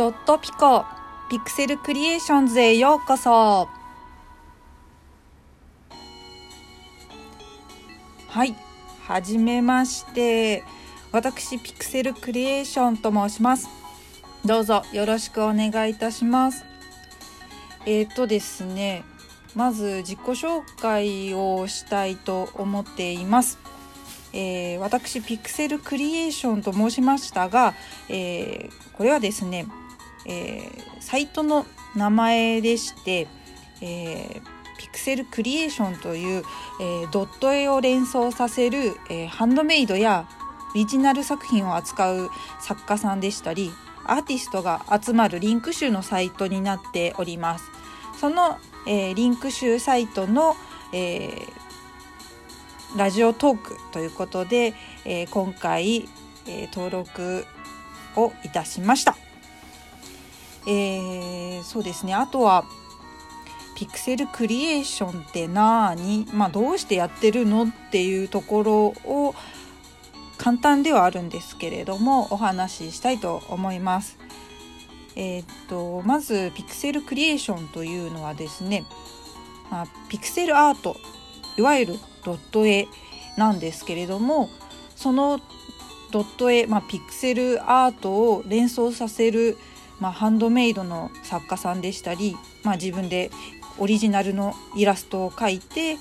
ドットピコピクセルクリエーションズへようこそ。はいはじめまして。私ピクセルクリエーションと申します。どうぞよろしくお願いいたします。えっ、ー、とですねまず自己紹介をしたいと思っています。えー、私ピクセルクリエーションと申しましたが、えー、これはですね、えー、サイトの名前でして、えピクセルクリエーションという、えドット絵を連想させる、えハンドメイドやオリジナル作品を扱う作家さんでしたりアーティストが集まるリンク集のサイトになっております。その、えリンク集サイトの、えーラジオトークということで、えー、今回、え、登録をいたしました。えー、そうですねあとはピクセルクリエーションって何、まあ、どうしてやってるのっていうところを簡単ではあるんですけれどもお話ししたいと思います。えー、っとまずピクセルクリエーションというのはですね、まあ、ピクセルアートいわゆるドット絵なんですけれどもそのドット絵、まあ、ピクセルアートを連想させる、まあ、ハンドメイドの作家さんでしたり、まあ、自分でオリジナルのイラストを描いて、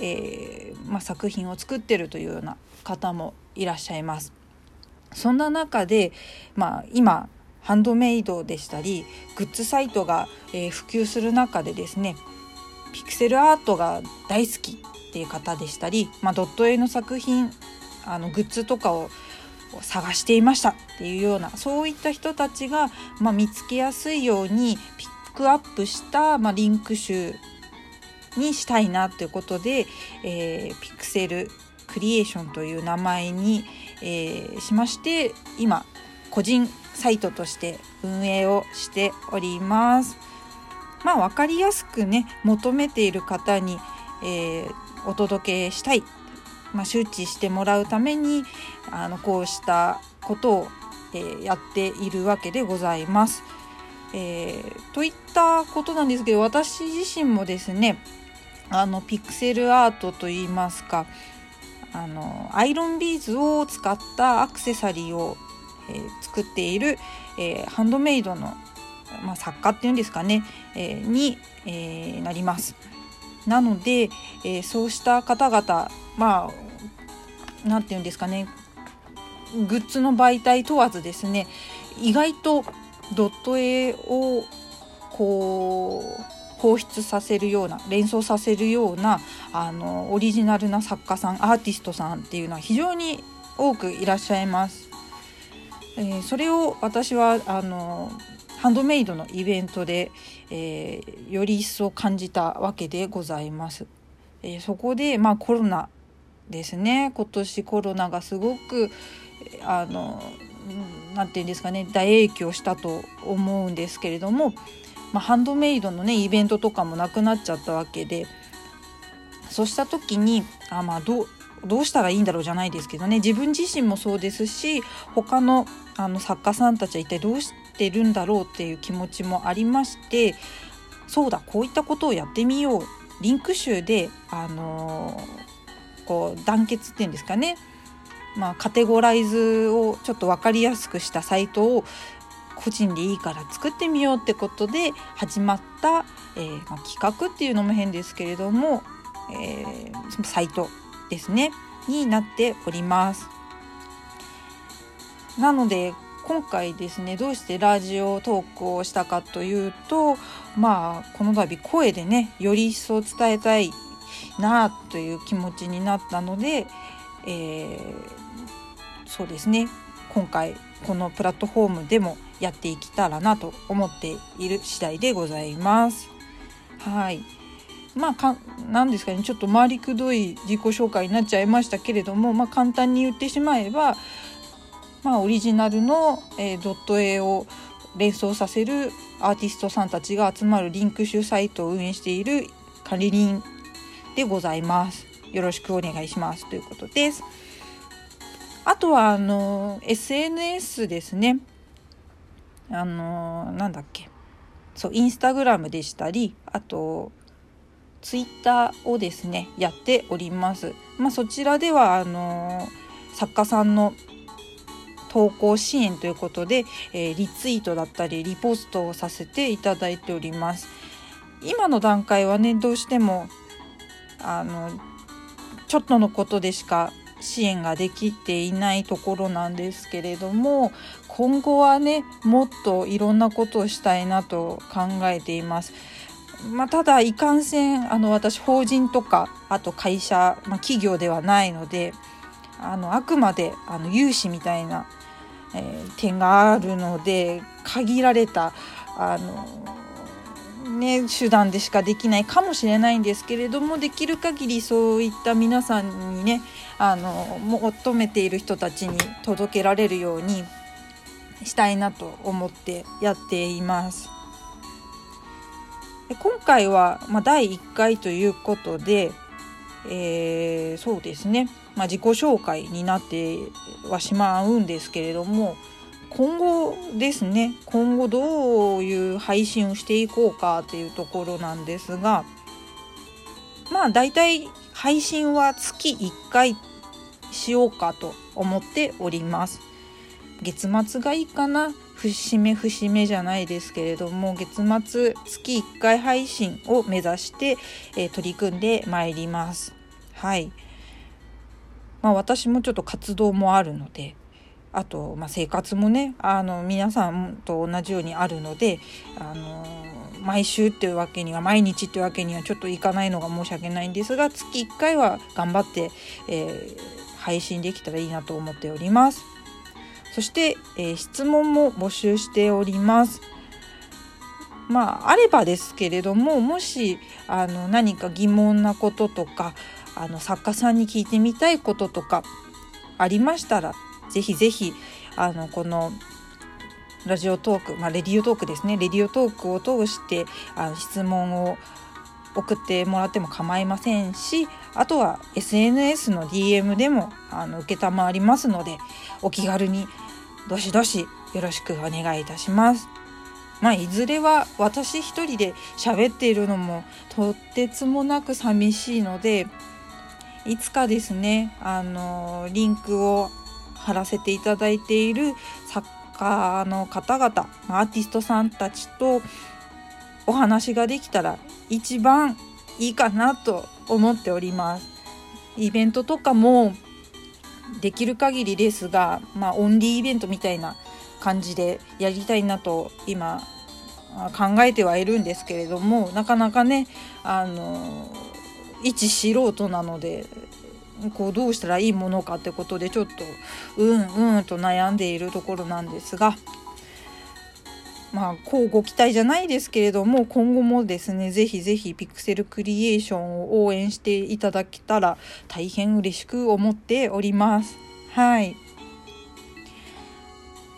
えー、まあ、作品を作ってるというような方もいらっしゃいます。そんな中で、まあ、今ハンドメイドでしたりグッズサイトが、えー、普及する中でですねピクセルアートが大好きっていう方でしたり、まあ、ドット絵の作品あのグッズとかを探していましたっていうようなそういった人たちが、まあ、見つけやすいようにピックアップした、まあ、リンク集にしたいなということで、えー、ピクセルクリエーションという名前に、えー、しまして今個人サイトとして運営をしております。まあ分かりやすくね求めている方に、えー、お届けしたい、まあ、周知してもらうためにあのこうしたことを、えー、やっているわけでございます。えー、といったことなんですけど私自身もですねあのピクセルアートといいますかあのアイロンビーズを使ったアクセサリーを、えー、作っている、えー、ハンドメイドの、まあ、作家っていうんですかね、え、に、えなります。なので、えー、そうした方々まあ何て言うんですかねグッズの媒体問わずですね意外とドット絵をこう放出させるような連想させるようなあのオリジナルな作家さんアーティストさんっていうのは非常に多くいらっしゃいます。えー、それを私はあのハンドメイドのイベントで、えー、より一層感じたわけでございます。えー、そこで、まあ、コロナですね。今年コロナがすごくあの何て言うんですかね。大影響したと思うんですけれども、まあ、ハンドメイドのねイベントとかもなくなっちゃったわけでそうした時にあまあどうどうしたらいいんだろうじゃないですけどね。自分自身もそうですし他のあの作家さんたちは一体どうしってるんだろうっていう気持ちもありましてそうだこういったことをやってみよう。リンク集で、あのー、こう団結っていうんですかね、まあ、カテゴライズをちょっと分かりやすくしたサイトを個人でいいから作ってみようってことで始まった、えー、まあ、企画っていうのも変ですけれども、えー、サイトですね。になっております。なので今回ですねどうしてラジオトークをしたかというとまあこの度声でねより一層伝えたいなという気持ちになったので、えー、そうですね。今回このプラットフォームでもやっていけたらなと思っている次第でございます。はい。まあかなんですかね。ちょっと回りくどい自己紹介になっちゃいましたけれども、まあ、簡単に言ってしまえば、まあ、オリジナルの、えー、ドット絵を連想させるアーティストさんたちが集まるリンク集サイトを運営している管理人でございます。よろしくお願いしますということです。あとはあの SNS ですね。あのなんだっけそうインスタグラムでしたりあとツイッターをですねやっております。まあ、そちらではあの作家さんの投稿支援ということで、えー、リツイートだったりリポストをさせていただいております。今の段階はねどうしてもあのちょっとのことでしか支援ができていないところなんですけれども今後はねもっといろんなことをしたいなと考えています。まあ、ただいかんせんあの私法人とかあと会社、まあ、企業ではないのであのあくまであの有志みたいな、えー、点があるので限られたあの、ね、手段でしかできないかもしれないんですけれどもできる限りそういった皆さんにねあの求めている人たちに届けられるようにしたいなと思ってやっています。今回は、まあ、第1回ということで、えー、そうですね、まあ、自己紹介になってはしまうんですけれども今後ですね今後どういう配信をしていこうかっていうところなんですがまあ大体配信は月1回しようかと思っております。月末がいいかな節目節目じゃないですけれども月末月1回配信を目指して、えー、取り組んでまいります。はいまあ、私もちょっと活動もあるのであと、まあ、生活もねあの皆さんと同じようにあるので、あの毎週っていうわけには毎日っていうわけにはちょっといかないのが申し訳ないんですが月1回は頑張って、えー、配信できたらいいなと思っております。そして、えー、質問も募集しております。まあ、あればですけれどももしあの何か疑問なこととかあの作家さんに聞いてみたいこととかありましたらぜひぜひあのこのラジオトーク、まあ、レディオトークですねレディオトークを通してあの質問を送ってもらっても構いませんしあとは SNS の DM でもあの承りますのでお気軽にどしどしよろしくお願いいたします。まあ、いずれは私一人で喋っているのもとてつもなく寂しいのでいつかですねあのリンクを貼らせていただいている作家の方々アーティストさんたちとお話ができたら一番いいかなと思っております。イベントとかもできる限りですが、まあ、オンリーイベントみたいな感じでやりたいなと今考えてはいるんですけれどもなかなかねあの一素人なのでこうどうしたらいいものかってことでちょっとうんうんと悩んでいるところなんですがまあ、こうご期待じゃないですけれども今後もですねぜひぜひピクセルクリエーションを応援していただけたら大変嬉しく思っております。はい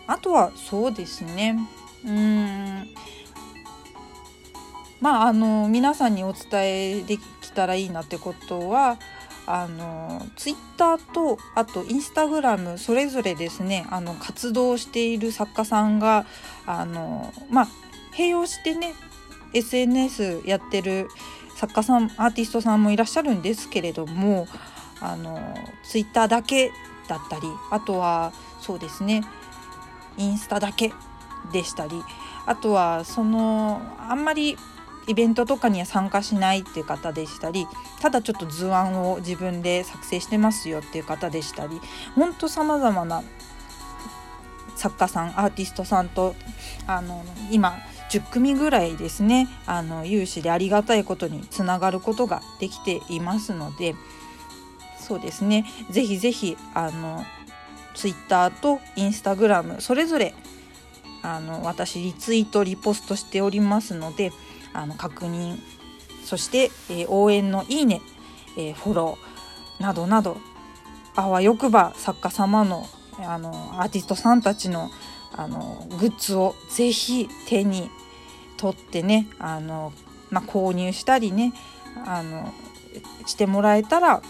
あとはそうですね。うん。まああの皆さんにお伝えできたらいいなってことはあのツイッターとあとインスタグラムそれぞれですねあの活動している作家さんがあのまあ併用してね SNS やってる作家さんアーティストさんもいらっしゃるんですけれどもあのツイッターだけだったりあとはそうですねインスタだけでしたりあとはそのあんまりイベントとかには参加しないっていう方でしたりただちょっと図案を自分で作成してますよっていう方でしたりほんとさまざまな作家さんアーティストさんとあの今10組ぐらいですねあの有志でありがたいことにつながることができていますのでそうですね。ぜひぜひあの Twitter と Instagram それぞれあの私リツイートリポストしておりますのであの確認そして、えー、応援のいいね、えー、フォローなどなどあわよくば作家様のあのアーティストさんたちのあのグッズをぜひ手に取ってねあの、まあ、購入したりねあのしてもらえたら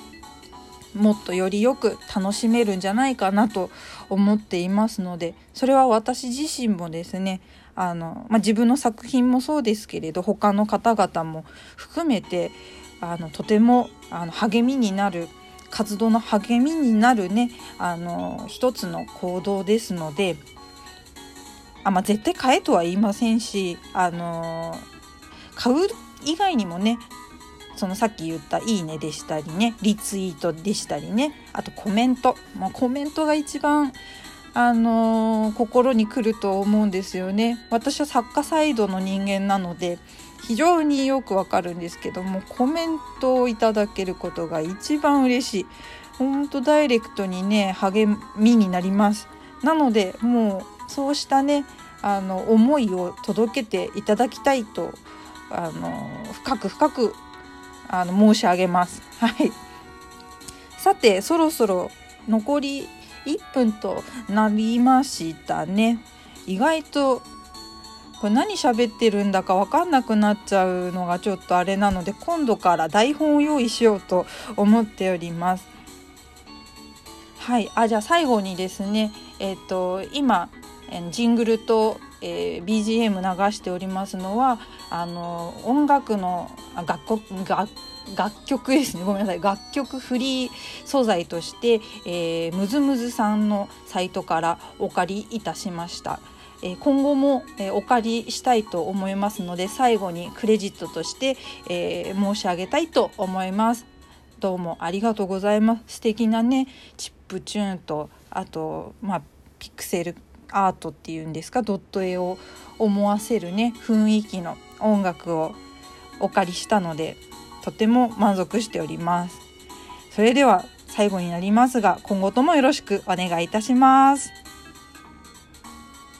もっとよりよく楽しめるんじゃないかなと思っていますのでそれは私自身もですねあの、まあ、自分の作品もそうですけれど他の方々も含めてあのとてもあの励みになる活動の励みになるねあの一つの行動ですのであ、まあ、絶対買えとは言いませんしあの買う以外にもねそのさっき言った「いいね」でしたりねリツイートでしたりねあとコメント、まあ、コメントが一番あのー、心に来ると思うんですよね。私は作家サイドの人間なので非常によくわかるんですけどもコメントをいただけることが一番嬉しい。ほんとダイレクトにね励みになります。なのでもうそうしたねあの思いを届けていただきたいとあの深く深くあの申し上げます。はい、さてそろそろ残り1分となりましたね。意外とこれ何喋ってるんだか分かんなくなっちゃうのがちょっとあれなので今度から台本を用意しようと思っております。はい、あじゃあ最後にですね、えっ、ー、と今ジングルと、えー、BGM 流しておりますのはあの音楽の楽楽楽曲ですねごめんなさい楽曲フリー素材として、えー、ムズムズさんのサイトからお借りいたしました。え今後も、えお借りしたいと思いますので最後にクレジットとして、え申し上げたいと思います。どうもありがとうございます。素敵なねチップチューンとあとまあピクセルアートっていうんですか？ドット絵を思わせるね雰囲気の音楽をお借りしたのでとても満足しております。それでは最後になりますが今後ともよろしくお願いいたします。